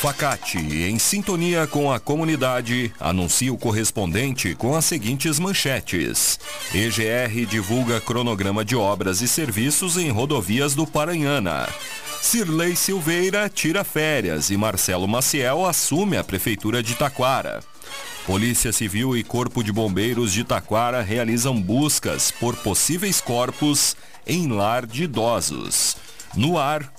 Facate, em sintonia com a comunidade, anuncia o correspondente com as seguintes manchetes. EGR divulga cronograma de obras e serviços em rodovias do Paranhana. Cirlei Silveira tira férias e Marcelo Maciel assume a prefeitura de Taquara. Polícia Civil e Corpo de Bombeiros de Taquara realizam buscas por possíveis corpos em lar de idosos. No ar,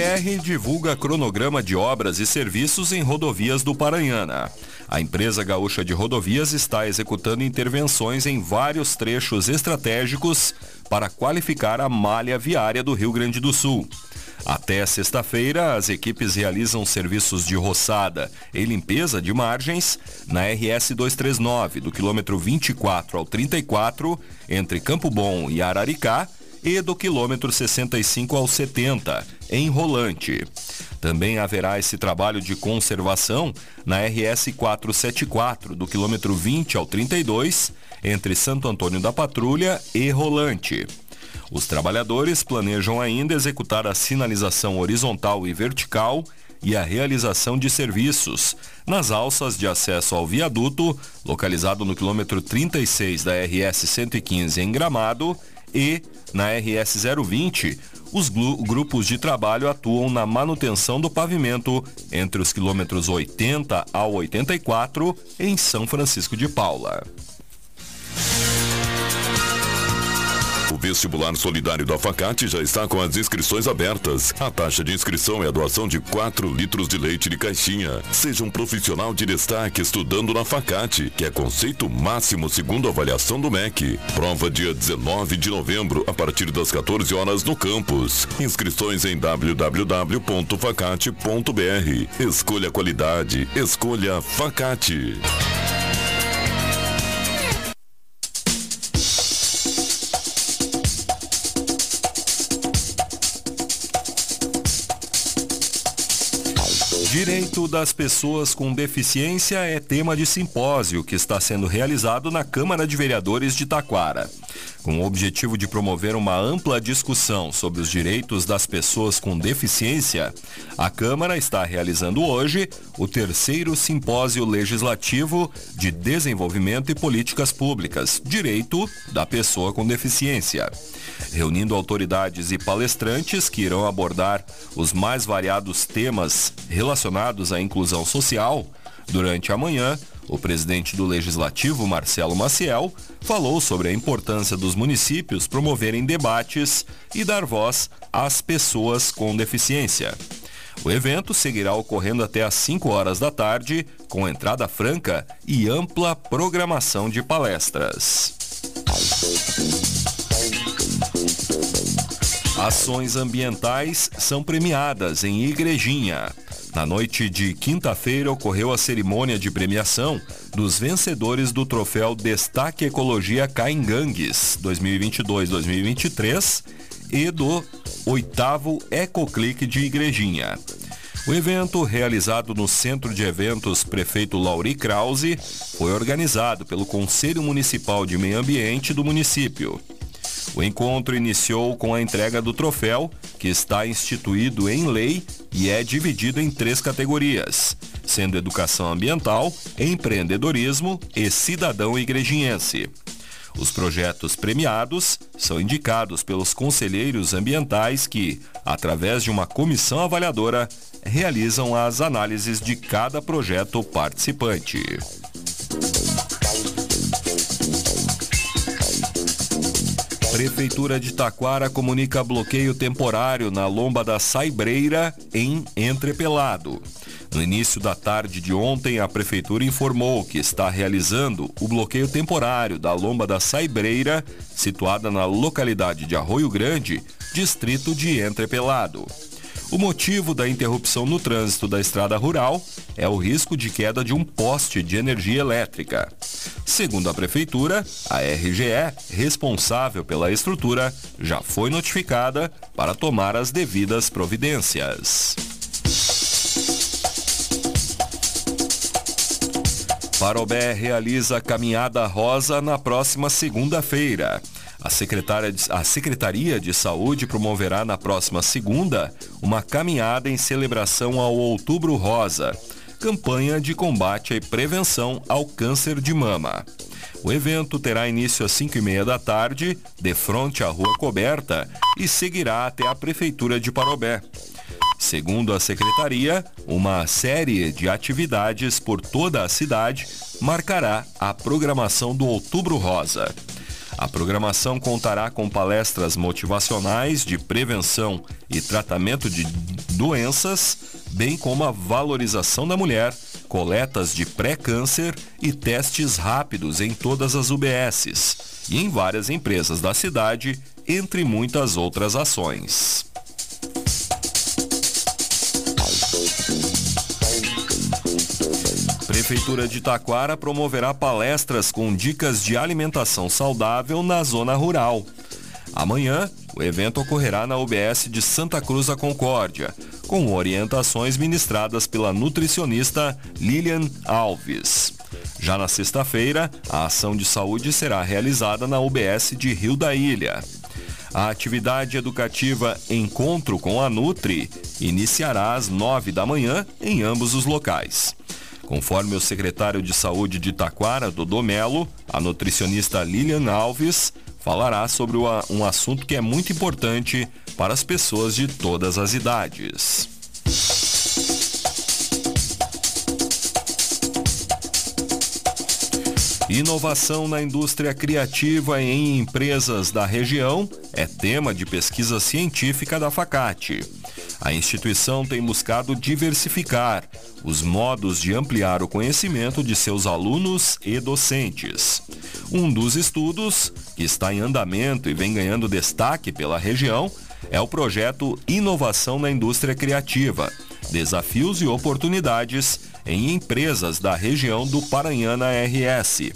EGR divulga cronograma de obras e serviços em rodovias do Paranhana. A empresa gaúcha de rodovias está executando intervenções em vários trechos estratégicos para qualificar a malha viária do Rio Grande do Sul. Até sexta-feira, as equipes realizam serviços de roçada e limpeza de margens na RS 239, do quilômetro 24 ao 34, entre Campo Bom e Araricá, e do quilômetro 65 ao 70, em Rolante. Também haverá esse trabalho de conservação na RS 474, do quilômetro 20 ao 32, entre Santo Antônio da Patrulha e Rolante. Os trabalhadores planejam ainda executar a sinalização horizontal e vertical e a realização de serviços nas alças de acesso ao viaduto, localizado no quilômetro 36 da RS 115 em Gramado, e na RS 020, os grupos de trabalho atuam na manutenção do pavimento entre os quilômetros 80 ao 84 em São Francisco de Paula. Vestibular solidário da Facate já está com as inscrições abertas. A taxa de inscrição é a doação de 4 litros de leite de caixinha. Seja um profissional de destaque estudando na Facate, que é conceito máximo segundo a avaliação do MEC. Prova dia 19 de novembro, a partir das 14 horas no campus. Inscrições em www.facate.br. Escolha qualidade, escolha Facate. Direito das pessoas com deficiência é tema de simpósio que está sendo realizado na Câmara de Vereadores de Taquara. Com o objetivo de promover uma ampla discussão sobre os direitos das pessoas com deficiência, a Câmara está realizando hoje o terceiro simpósio legislativo de desenvolvimento e políticas públicas, Direito da Pessoa com Deficiência reunindo autoridades e palestrantes que irão abordar os mais variados temas relacionados à inclusão social. Durante a manhã, o presidente do Legislativo, Marcelo Maciel, falou sobre a importância dos municípios promoverem debates e dar voz às pessoas com deficiência. O evento seguirá ocorrendo até às 5 horas da tarde, com entrada franca e ampla programação de palestras. Ações ambientais são premiadas em Igrejinha. Na noite de quinta-feira ocorreu a cerimônia de premiação dos vencedores do troféu Destaque Ecologia Caingangues 2022-2023 e do oitavo Ecoclique de Igrejinha. O evento, realizado no Centro de Eventos Prefeito Lauri Krause, foi organizado pelo Conselho Municipal de Meio Ambiente do município. O encontro iniciou com a entrega do troféu, que está instituído em lei e é dividido em três categorias, sendo educação ambiental, empreendedorismo e cidadão igrejinhense. Os projetos premiados são indicados pelos conselheiros ambientais que, através de uma comissão avaliadora, realizam as análises de cada projeto participante. Prefeitura de Taquara comunica bloqueio temporário na lomba da Saibreira, em Entrepelado. No início da tarde de ontem, a Prefeitura informou que está realizando o bloqueio temporário da lomba da Saibreira, situada na localidade de Arroio Grande, distrito de Entrepelado. O motivo da interrupção no trânsito da estrada rural é o risco de queda de um poste de energia elétrica. Segundo a Prefeitura, a RGE, responsável pela estrutura, já foi notificada para tomar as devidas providências. Parobé realiza caminhada rosa na próxima segunda-feira. A, a Secretaria de Saúde promoverá na próxima segunda uma caminhada em celebração ao Outubro Rosa, campanha de combate e prevenção ao câncer de mama. O evento terá início às 5 e meia da tarde, de frente à Rua Coberta, e seguirá até a Prefeitura de Parobé. Segundo a secretaria, uma série de atividades por toda a cidade marcará a programação do Outubro Rosa. A programação contará com palestras motivacionais de prevenção e tratamento de doenças, bem como a valorização da mulher, coletas de pré-câncer e testes rápidos em todas as UBSs e em várias empresas da cidade, entre muitas outras ações. Prefeitura de Taquara promoverá palestras com dicas de alimentação saudável na zona rural. Amanhã, o evento ocorrerá na UBS de Santa Cruz da Concórdia, com orientações ministradas pela nutricionista Lilian Alves. Já na sexta-feira, a ação de saúde será realizada na UBS de Rio da Ilha. A atividade educativa Encontro com a Nutri iniciará às nove da manhã em ambos os locais. Conforme o secretário de Saúde de Taquara, Dodô Melo, a nutricionista Lilian Alves falará sobre um assunto que é muito importante para as pessoas de todas as idades. Inovação na indústria criativa em empresas da região é tema de pesquisa científica da Facate. A instituição tem buscado diversificar os modos de ampliar o conhecimento de seus alunos e docentes. Um dos estudos, que está em andamento e vem ganhando destaque pela região, é o projeto Inovação na Indústria Criativa Desafios e Oportunidades em Empresas da Região do Paranhana RS,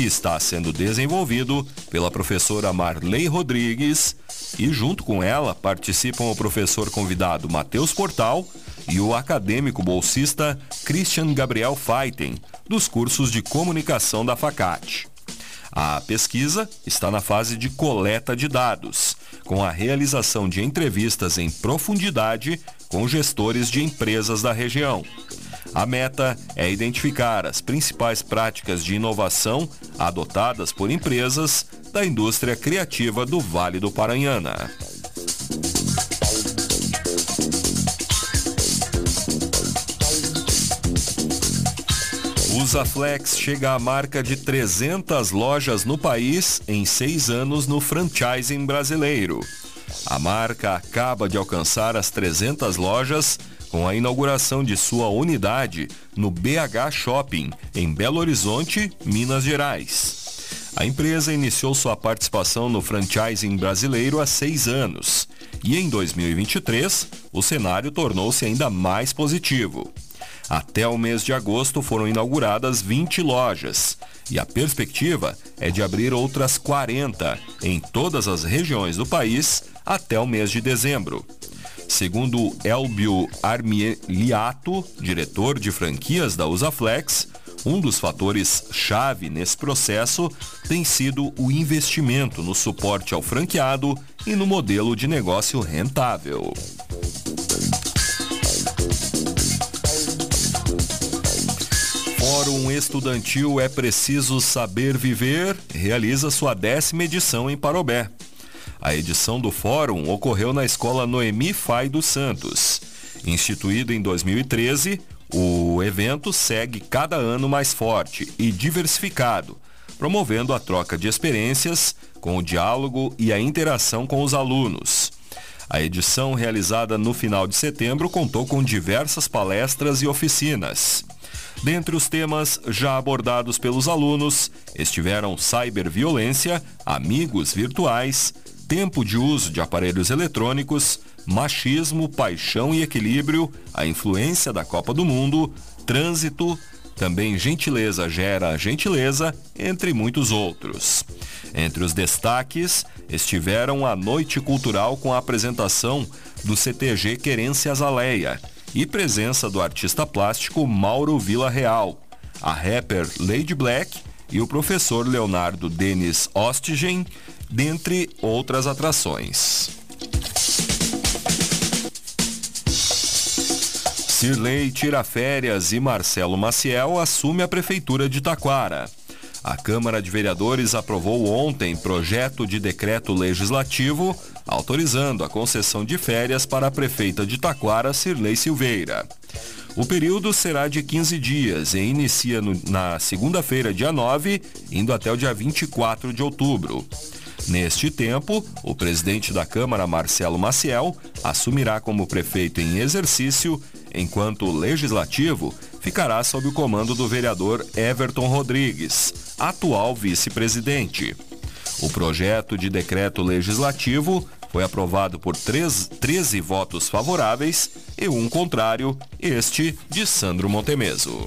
que está sendo desenvolvido pela professora Marley Rodrigues e junto com ela participam o professor convidado Matheus Portal e o acadêmico bolsista Christian Gabriel Feiten, dos cursos de comunicação da Facate. A pesquisa está na fase de coleta de dados, com a realização de entrevistas em profundidade com gestores de empresas da região. A meta é identificar as principais práticas de inovação adotadas por empresas da indústria criativa do Vale do Paranhana. Usaflex chega à marca de 300 lojas no país em seis anos no franchising brasileiro. A marca acaba de alcançar as 300 lojas com a inauguração de sua unidade no BH Shopping, em Belo Horizonte, Minas Gerais. A empresa iniciou sua participação no franchising brasileiro há seis anos e em 2023 o cenário tornou-se ainda mais positivo. Até o mês de agosto foram inauguradas 20 lojas e a perspectiva é de abrir outras 40 em todas as regiões do país até o mês de dezembro. Segundo Elbio Armiliato, diretor de franquias da Usaflex, um dos fatores chave nesse processo tem sido o investimento no suporte ao franqueado e no modelo de negócio rentável. Fórum Estudantil É Preciso Saber Viver realiza sua décima edição em Parobé. A edição do fórum ocorreu na Escola Noemi Fai dos Santos. Instituído em 2013, o evento segue cada ano mais forte e diversificado, promovendo a troca de experiências com o diálogo e a interação com os alunos. A edição realizada no final de setembro contou com diversas palestras e oficinas. Dentre os temas já abordados pelos alunos estiveram cyberviolência, amigos virtuais, tempo de uso de aparelhos eletrônicos, machismo, paixão e equilíbrio, a influência da Copa do Mundo, trânsito, também gentileza gera gentileza, entre muitos outros. Entre os destaques estiveram a Noite Cultural com a apresentação do CTG Querência Azaleia e presença do artista plástico Mauro Vila Real, a rapper Lady Black e o professor Leonardo Denis Ostigen, dentre outras atrações. Cirlei tira férias e Marcelo Maciel assume a prefeitura de Taquara. A Câmara de Vereadores aprovou ontem projeto de decreto legislativo autorizando a concessão de férias para a prefeita de Taquara, Cirlei Silveira. O período será de 15 dias e inicia no, na segunda-feira, dia 9, indo até o dia 24 de outubro. Neste tempo, o presidente da Câmara, Marcelo Maciel, assumirá como prefeito em exercício, enquanto o legislativo ficará sob o comando do vereador Everton Rodrigues, atual vice-presidente. O projeto de decreto legislativo foi aprovado por 13 votos favoráveis e um contrário, este de Sandro Montemeso.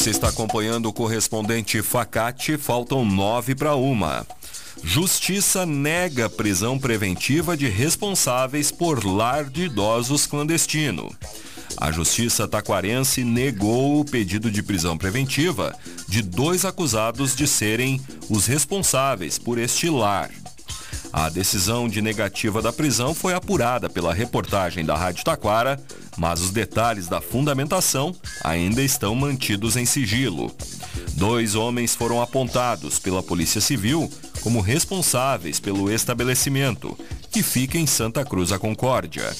Você está acompanhando o correspondente Facate, faltam nove para uma. Justiça nega prisão preventiva de responsáveis por lar de idosos clandestino. A Justiça Taquarense negou o pedido de prisão preventiva de dois acusados de serem os responsáveis por este lar. A decisão de negativa da prisão foi apurada pela reportagem da Rádio Taquara, mas os detalhes da fundamentação ainda estão mantidos em sigilo. Dois homens foram apontados pela Polícia Civil como responsáveis pelo estabelecimento, que fica em Santa Cruz a Concórdia.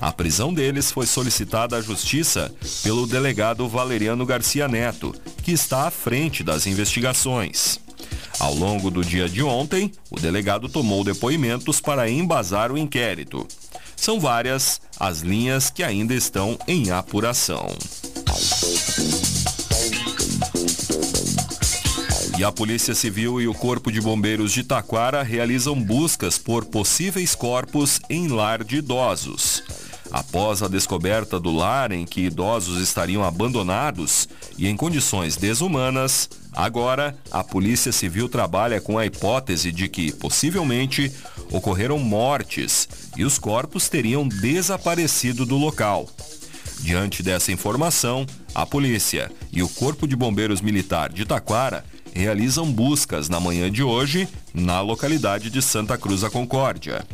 A prisão deles foi solicitada à Justiça pelo delegado Valeriano Garcia Neto, que está à frente das investigações. Ao longo do dia de ontem, o delegado tomou depoimentos para embasar o inquérito. São várias as linhas que ainda estão em apuração. E a Polícia Civil e o Corpo de Bombeiros de Taquara realizam buscas por possíveis corpos em lar de idosos. Após a descoberta do lar em que idosos estariam abandonados e em condições desumanas, agora a Polícia Civil trabalha com a hipótese de que, possivelmente, ocorreram mortes e os corpos teriam desaparecido do local. Diante dessa informação, a polícia e o Corpo de Bombeiros Militar de Taquara realizam buscas na manhã de hoje na localidade de Santa Cruz da Concórdia.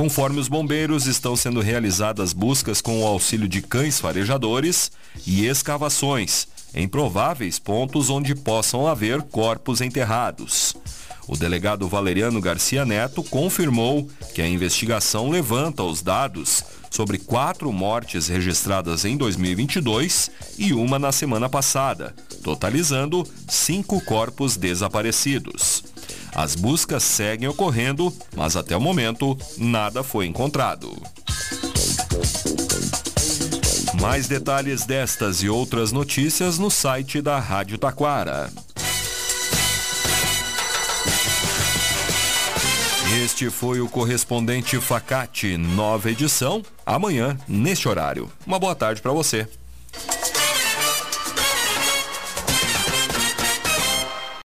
Conforme os bombeiros, estão sendo realizadas buscas com o auxílio de cães farejadores e escavações em prováveis pontos onde possam haver corpos enterrados. O delegado Valeriano Garcia Neto confirmou que a investigação levanta os dados sobre quatro mortes registradas em 2022 e uma na semana passada, totalizando cinco corpos desaparecidos. As buscas seguem ocorrendo, mas até o momento nada foi encontrado. Mais detalhes destas e outras notícias no site da Rádio Taquara. Este foi o correspondente Facate, nova edição, amanhã, neste horário. Uma boa tarde para você.